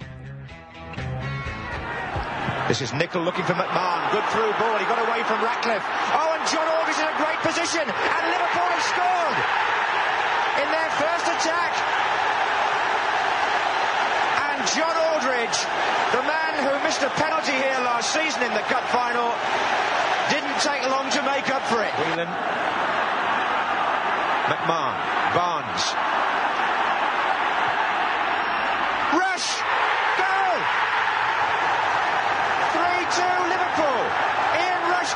S9: This is Nickel looking for McMahon. Good through ball. He got away from Ratcliffe. Oh, and John Aldridge in a great position. And Liverpool have scored in their first attack. And John Aldridge, the man who missed a penalty here last season in the cup final, didn't take long to make up for it. Whelan. McMahon. Barnes.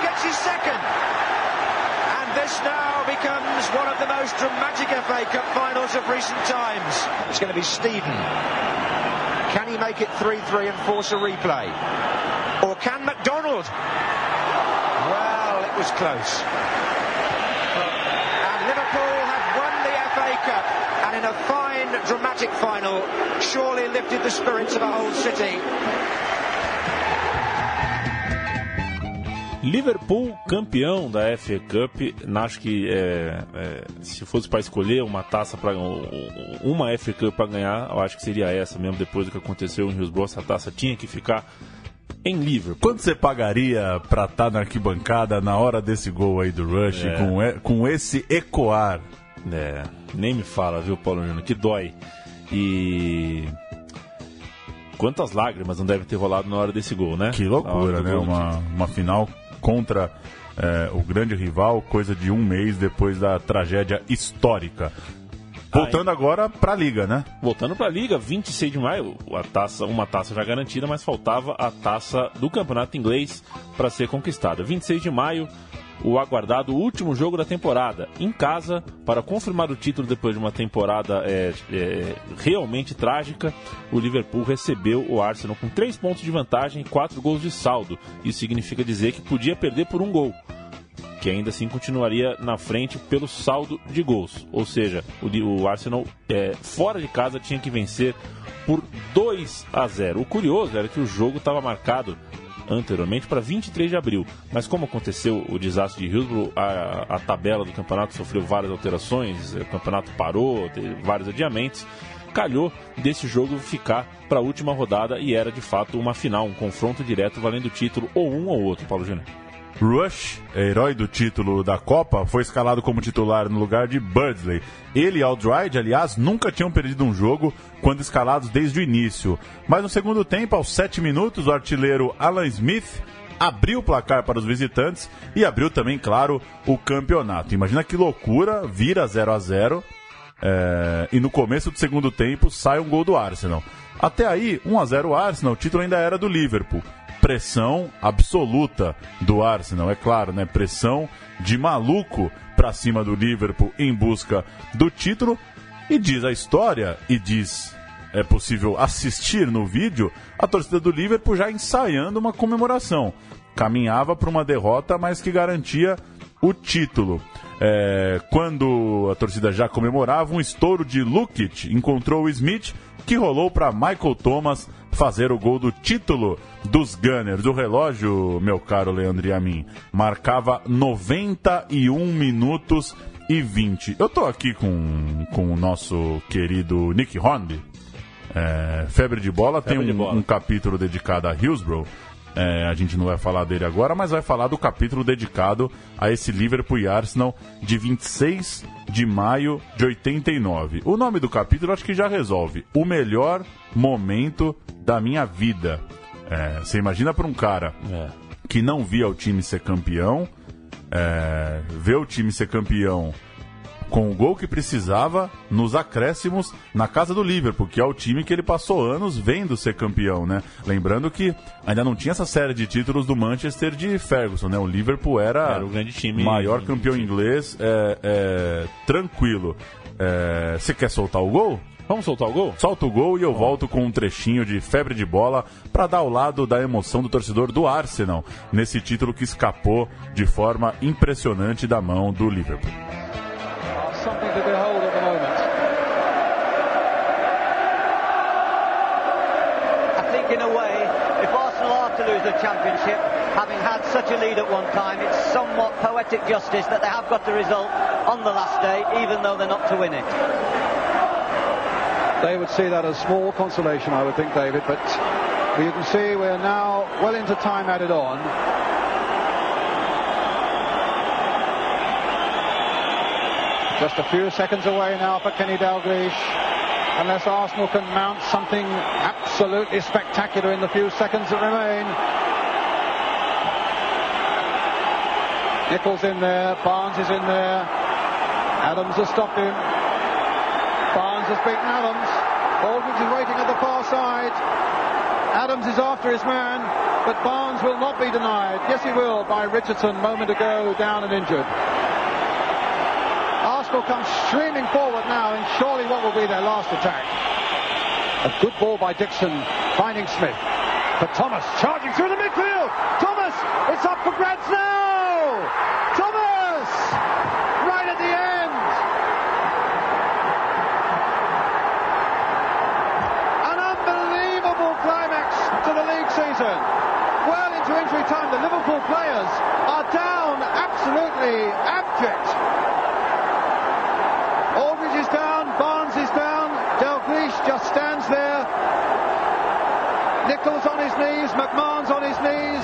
S9: Gets his second. And this now becomes one of the most dramatic FA Cup finals of recent times. It's going to be Steven. Can he make it 3-3 and force a replay? Or can McDonald? Well, it was close. And Liverpool have won the FA Cup and in a fine, dramatic final, surely lifted the spirits of a whole city.
S3: Liverpool campeão da FA Cup. Acho que é, é, se fosse para escolher uma taça para uma FA Cup para ganhar, eu acho que seria essa mesmo. Depois do que aconteceu em Hillsborough, essa taça tinha que ficar em Liverpool.
S4: Quanto você pagaria para estar tá na arquibancada na hora desse gol aí do Rush é. com, com esse ecoar?
S3: É, nem me fala, viu, Paulo Júnior, que dói. E quantas lágrimas não devem ter rolado na hora desse gol, né?
S4: Que loucura, né? Uma, uma final contra é, o grande rival, coisa de um mês depois da tragédia histórica. Voltando agora para a Liga, né?
S3: Voltando para a Liga, 26 de maio, a taça, uma taça já garantida, mas faltava a taça do Campeonato Inglês para ser conquistada. 26 de maio, o aguardado último jogo da temporada, em casa, para confirmar o título depois de uma temporada é, é, realmente trágica. O Liverpool recebeu o Arsenal com 3 pontos de vantagem e 4 gols de saldo. Isso significa dizer que podia perder por um gol que ainda assim continuaria na frente pelo saldo de gols. Ou seja, o, Arsenal é, fora de casa tinha que vencer por 2 a 0. O curioso era que o jogo estava marcado anteriormente para 23 de abril. Mas como aconteceu o desastre de Hillsborough, a, a tabela do campeonato sofreu várias alterações, o campeonato parou, teve vários adiamentos. Calhou desse jogo ficar para a última rodada e era de fato uma final, um confronto direto valendo o título ou um ou outro, Paulo Júnior.
S4: Rush, herói do título da Copa, foi escalado como titular no lugar de Birdsley. Ele e Aldride, aliás, nunca tinham perdido um jogo quando escalados desde o início. Mas no segundo tempo, aos sete minutos, o artilheiro Alan Smith abriu o placar para os visitantes e abriu também, claro, o campeonato. Imagina que loucura, vira 0 a 0 é, e no começo do segundo tempo sai um gol do Arsenal. Até aí, 1 a 0 Arsenal, o título ainda era do Liverpool pressão absoluta do Arsenal, é claro, né? Pressão de maluco para cima do Liverpool em busca do título. E diz a história, e diz é possível assistir no vídeo, a torcida do Liverpool já ensaiando uma comemoração. Caminhava para uma derrota, mas que garantia o título. É, quando a torcida já comemorava, um estouro de Lukic encontrou o Smith, que rolou para Michael Thomas fazer o gol do título dos Gunners. O relógio, meu caro Leandro a mim, marcava 91 minutos e 20. Eu tô aqui com, com o nosso querido Nick Hornby. É, Febre de Bola Febre tem um, bola. um, capítulo dedicado a Hillsborough. É, a gente não vai falar dele agora, mas vai falar do capítulo dedicado a esse Liverpool e Arsenal de 26 de maio de 89. O nome do capítulo acho que já resolve. O melhor momento da minha vida. É, você imagina para um cara é. que não via o time ser campeão, é, ver o time ser campeão com o gol que precisava nos acréscimos na casa do Liverpool, que é o time que ele passou anos vendo ser campeão, né? Lembrando que ainda não tinha essa série de títulos do Manchester de Ferguson, né? O Liverpool era,
S3: era o grande time,
S4: maior campeão inglês, é, é, tranquilo. É, você quer soltar o gol?
S3: Vamos soltar o gol?
S4: Solta o gol e eu volto com um trechinho de febre de bola para dar ao lado da emoção do torcedor do Arsenal nesse título que escapou de forma impressionante da mão do Liverpool. Something to behold at the moment.
S10: I think in a way, if Arsenal are to lose the championship, having had such a lead at one time, it's somewhat poetic justice that they have got the result on the last day, even though they're not to win it.
S11: They would see that as small consolation, I would think, David. But you can see we're now well into time added on. Just a few seconds away now for Kenny Dalglish. Unless Arsenal can mount something absolutely spectacular in the few seconds that remain. Nichols in there, Barnes is in there. Adams has stopped him Barnes has beaten Adams. Aldridge is waiting at the far side. Adams is after his man, but Barnes will not be denied. Yes, he will by Richardson moment ago, down and injured. Arsenal comes streaming forward now, and surely what will be their last attack. A good ball by Dixon, finding Smith. But Thomas charging through the midfield. Thomas, it's up for grabs now. Thomas, right at the end. An unbelievable climax to the league season. Well into injury time. The Liverpool players are down, absolutely abject. Nichols on his knees, McMahon's on his knees.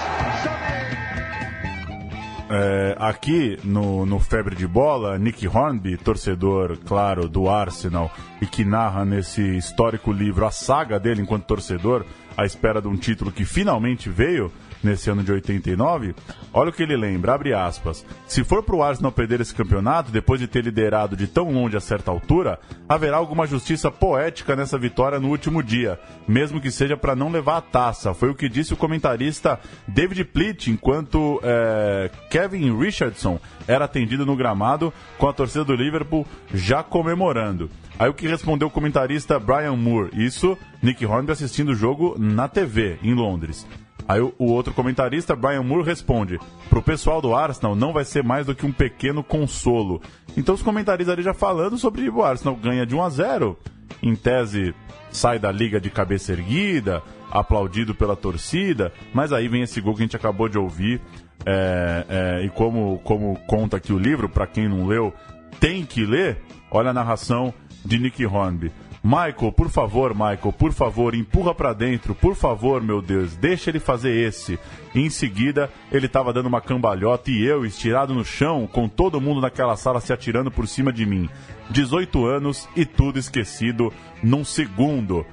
S4: É, aqui no, no Febre de Bola, Nick Hornby, torcedor, claro, do Arsenal e que narra nesse histórico livro a saga dele enquanto torcedor, à espera de um título que finalmente veio nesse ano de 89, olha o que ele lembra, abre aspas. Se for pro Arsenal perder esse campeonato, depois de ter liderado de tão longe a certa altura, haverá alguma justiça poética nessa vitória no último dia, mesmo que seja para não levar a taça. Foi o que disse o comentarista David Plitt, enquanto é, Kevin Richardson era atendido no gramado com a torcida do Liverpool já comemorando. Aí o que respondeu o comentarista Brian Moore, isso Nick Hornby assistindo o jogo na TV em Londres. Aí o, outro comentarista, Brian Moore, responde: Pro pessoal do Arsenal não vai ser mais do que um pequeno consolo. Então os comentaristas ali já falando sobre o Arsenal ganha de 1 a 0 em tese sai da liga de cabeça erguida, aplaudido pela torcida, mas aí vem esse gol que a gente acabou de ouvir. É, é, e como, como conta aqui o livro, para quem não leu, tem que ler, olha a narração de Nick Hornby. Michael, por favor, Michael, por favor, empurra para dentro, por favor, meu Deus, deixa ele fazer esse. E em seguida, ele estava dando uma cambalhota e eu, estirado no chão, com todo mundo naquela sala se atirando por cima de mim. 18 anos e tudo esquecido num segundo.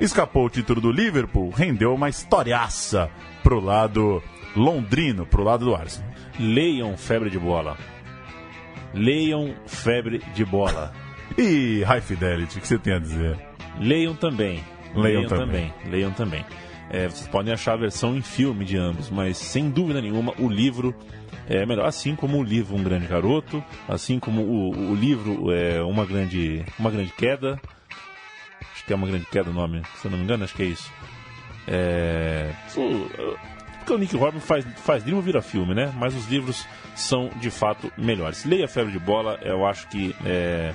S4: Escapou o título do Liverpool, rendeu uma historiaça pro lado londrino, pro lado do Arsenal.
S3: Leiam febre de bola. Leiam febre de bola.
S4: E High Fidelity, o que você tem a dizer?
S3: Leiam também.
S4: Leiam,
S3: Leiam
S4: também.
S3: também. Leiam também. É, vocês podem achar a versão em filme de ambos, mas sem dúvida nenhuma o livro é melhor. Assim como o livro Um Grande Garoto, assim como o, o livro é uma grande, uma grande Queda. Acho que é uma grande queda o nome, se eu não me engano, acho que é isso. É, porque o Nick Horton faz, faz livro vira filme, né? Mas os livros são de fato melhores. Leia Febre de Bola, eu acho que é,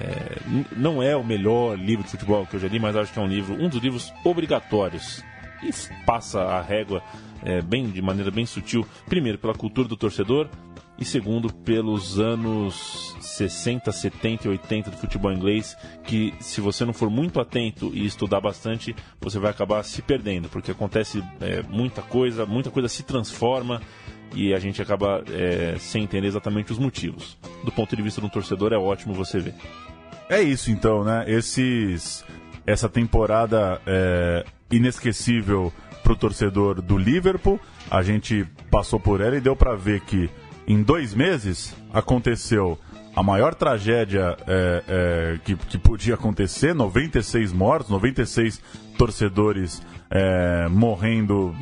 S3: é, não é o melhor livro de futebol que eu já li, mas acho que é um livro, um dos livros obrigatórios. E passa a régua é, bem, de maneira bem sutil, primeiro pela cultura do torcedor e segundo pelos anos 60, 70 e 80 do futebol inglês, que se você não for muito atento e estudar bastante, você vai acabar se perdendo, porque acontece é, muita coisa, muita coisa se transforma e a gente acaba é, sem entender exatamente os motivos. Do ponto de vista um torcedor, é ótimo você ver.
S4: É isso então, né? Esses, essa temporada é, inesquecível pro torcedor do Liverpool. A gente passou por ela e deu para ver que em dois meses aconteceu a maior tragédia é, é, que, que podia acontecer, 96 mortos, 96 torcedores é, morrendo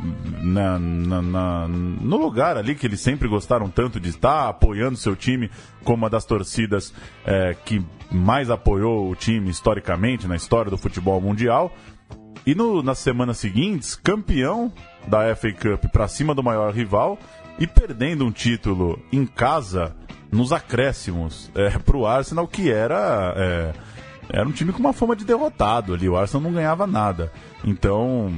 S4: na- na- na- no lugar ali que eles sempre gostaram tanto de estar, apoiando seu time, como uma das torcidas é, que mais apoiou o time historicamente na história do futebol mundial. E no- nas semanas seguintes, campeão da FA Cup para cima do maior rival e perdendo um título em casa nos acréscimos é, para o Arsenal, que era, é, era um time com uma fama de derrotado ali. O Arsenal não ganhava nada. Então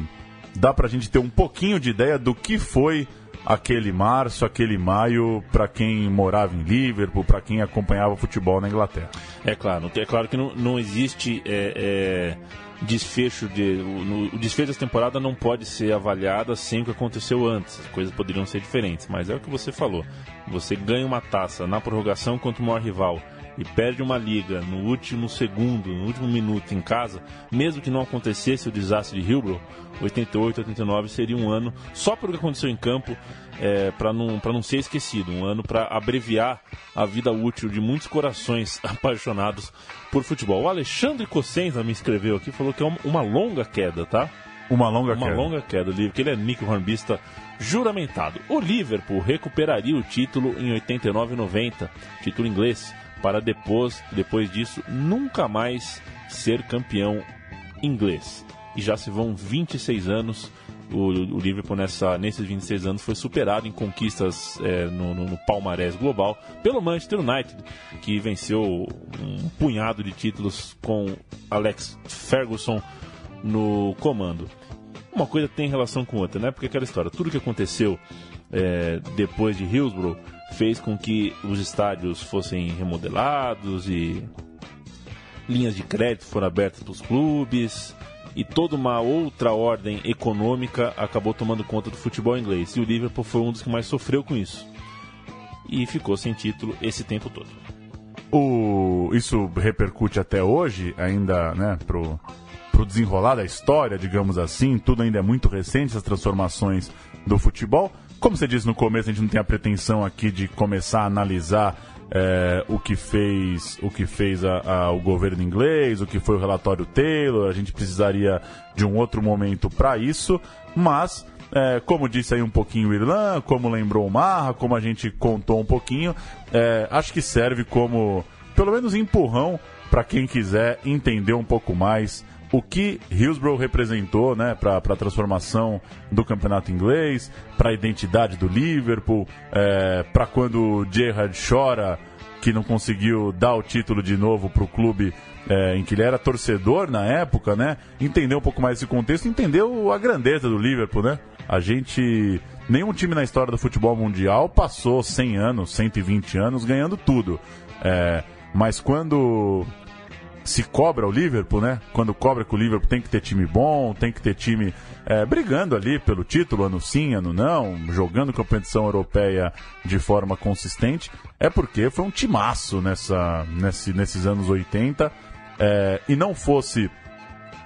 S4: dá para a gente ter um pouquinho de ideia do que foi aquele março, aquele maio para quem morava em Liverpool, para quem acompanhava futebol na Inglaterra.
S3: É claro, é claro que não, não existe é, é, desfecho de. No- o desfecho dessa temporada não pode ser avaliada sem o que aconteceu antes. As coisas poderiam ser diferentes, mas é o que você falou. Você ganha uma taça na prorrogação contra o maior rival e perde uma liga no último segundo, no último minuto em casa, mesmo que não acontecesse o desastre de Hillbrook, 88, 89 seria um ano só por o que aconteceu em campo é, para não, pra não ser esquecido. Um ano para abreviar a vida útil de muitos corações apaixonados por futebol. O Alexandre Cossenza me escreveu aqui falou que é uma, uma longa queda, tá?
S4: Uma longa
S3: Uma
S4: queda.
S3: longa queda, o livro, que ele é Nick Hornbista juramentado. O Liverpool recuperaria o título em 89 e 90, título inglês, para depois, depois disso nunca mais ser campeão inglês. E já se vão 26 anos. O, o Liverpool nessa, nesses 26 anos foi superado em conquistas é, no, no, no palmarés global pelo Manchester United, que venceu um punhado de títulos com Alex Ferguson no comando. uma coisa tem relação com outra, né? Porque aquela história, tudo que aconteceu é, depois de Hillsborough fez com que os estádios fossem remodelados e linhas de crédito foram abertas para os clubes e toda uma outra ordem econômica acabou tomando conta do futebol inglês. E o Liverpool foi um dos que mais sofreu com isso. E ficou sem título esse tempo todo.
S4: O, isso repercute até hoje, ainda, né, pro, pro desenrolar da história, digamos assim, tudo ainda é muito recente, as transformações do futebol. Como você disse no começo, a gente não tem a pretensão aqui de começar a analisar é, o que fez, o que fez a, a, o governo inglês, o que foi o relatório Taylor. A gente precisaria de um outro momento para isso, mas é, como disse aí um pouquinho o Irlan, como lembrou o Marra, como a gente contou um pouquinho, é, acho que serve como, pelo menos, empurrão para quem quiser entender um pouco mais o que Hillsborough representou né, para a transformação do campeonato inglês, para a identidade do Liverpool, é, para quando Gerrard chora que não conseguiu dar o título de novo para o clube é, em que ele era torcedor na época, né? Entender um pouco mais esse contexto, entendeu a grandeza do Liverpool, né? A gente. Nenhum time na história do futebol mundial passou 100 anos, 120 anos ganhando tudo. É, mas quando se cobra o Liverpool, né? Quando cobra que o Liverpool tem que ter time bom, tem que ter time é, brigando ali pelo título, ano sim, ano não, jogando competição europeia de forma consistente, é porque foi um timaço nessa, nesse, nesses anos 80. É, e não fosse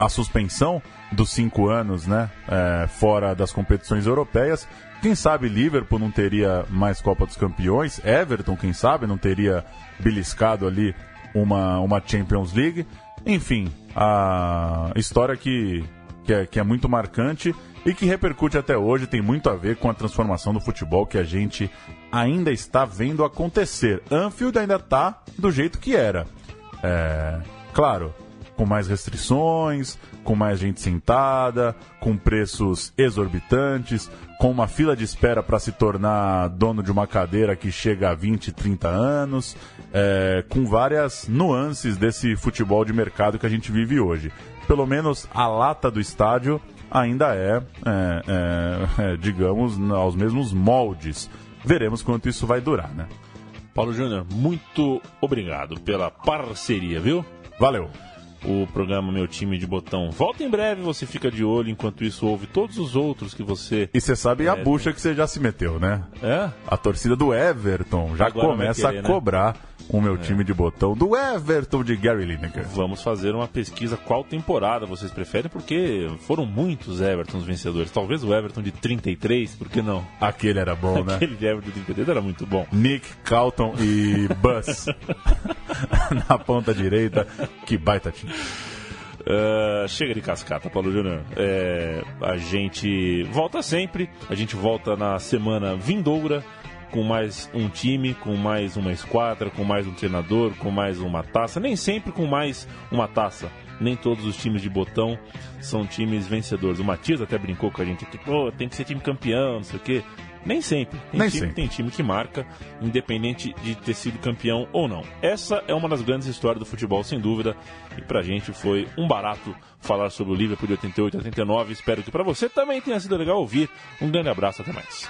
S4: a suspensão dos cinco anos, né? É, fora das competições europeias, quem sabe Liverpool não teria mais Copa dos Campeões, Everton, quem sabe, não teria beliscado ali uma, uma Champions League. Enfim, a história que, que, é, que é muito marcante e que repercute até hoje, tem muito a ver com a transformação do futebol que a gente ainda está vendo acontecer. Anfield ainda está do jeito que era. É, claro, com mais restrições, com mais gente sentada, com preços exorbitantes, com uma fila de espera para se tornar dono de uma cadeira que chega a 20, 30 anos, é, com várias nuances desse futebol de mercado que a gente vive hoje. Pelo menos a lata do estádio ainda é, é, é, é digamos, aos mesmos moldes. Veremos quanto isso vai durar, né?
S3: Paulo Júnior, muito obrigado pela parceria, viu?
S4: Valeu!
S3: O programa Meu Time de Botão. Volta em breve, você fica de olho, enquanto isso ouve todos os outros que você.
S4: E você sabe é, a bucha que você já se meteu, né?
S3: É?
S4: A torcida do Everton já Agora começa querer, a né? cobrar né? O meu é. time de botão do Everton de Gary Lineker.
S3: Vamos fazer uma pesquisa qual temporada vocês preferem, porque foram muitos Evertons vencedores. Talvez o Everton de 33, por que não?
S4: Aquele era bom, né?
S3: Aquele de Everton de 33 era muito bom.
S4: Nick, Calton e Buzz na ponta direita. Que baita time.
S3: Uh, chega de cascata, Paulo Júnior. É, a gente volta sempre. A gente volta na semana vindoura com mais um time, com mais uma esquadra, com mais um treinador, com mais uma taça. Nem sempre com mais uma taça. Nem todos os times de botão são times vencedores. O Matias até brincou com a gente aqui, pô, tem que ser time campeão, não sei o quê. Nem sempre. Tem,
S4: Nem
S3: time,
S4: sempre.
S3: tem time que marca, independente de ter sido campeão ou não. Essa é uma das grandes histórias do futebol, sem dúvida. E pra gente foi um barato falar sobre o Liverpool de 88 89. Espero que para você também tenha sido legal ouvir. Um grande abraço, até mais.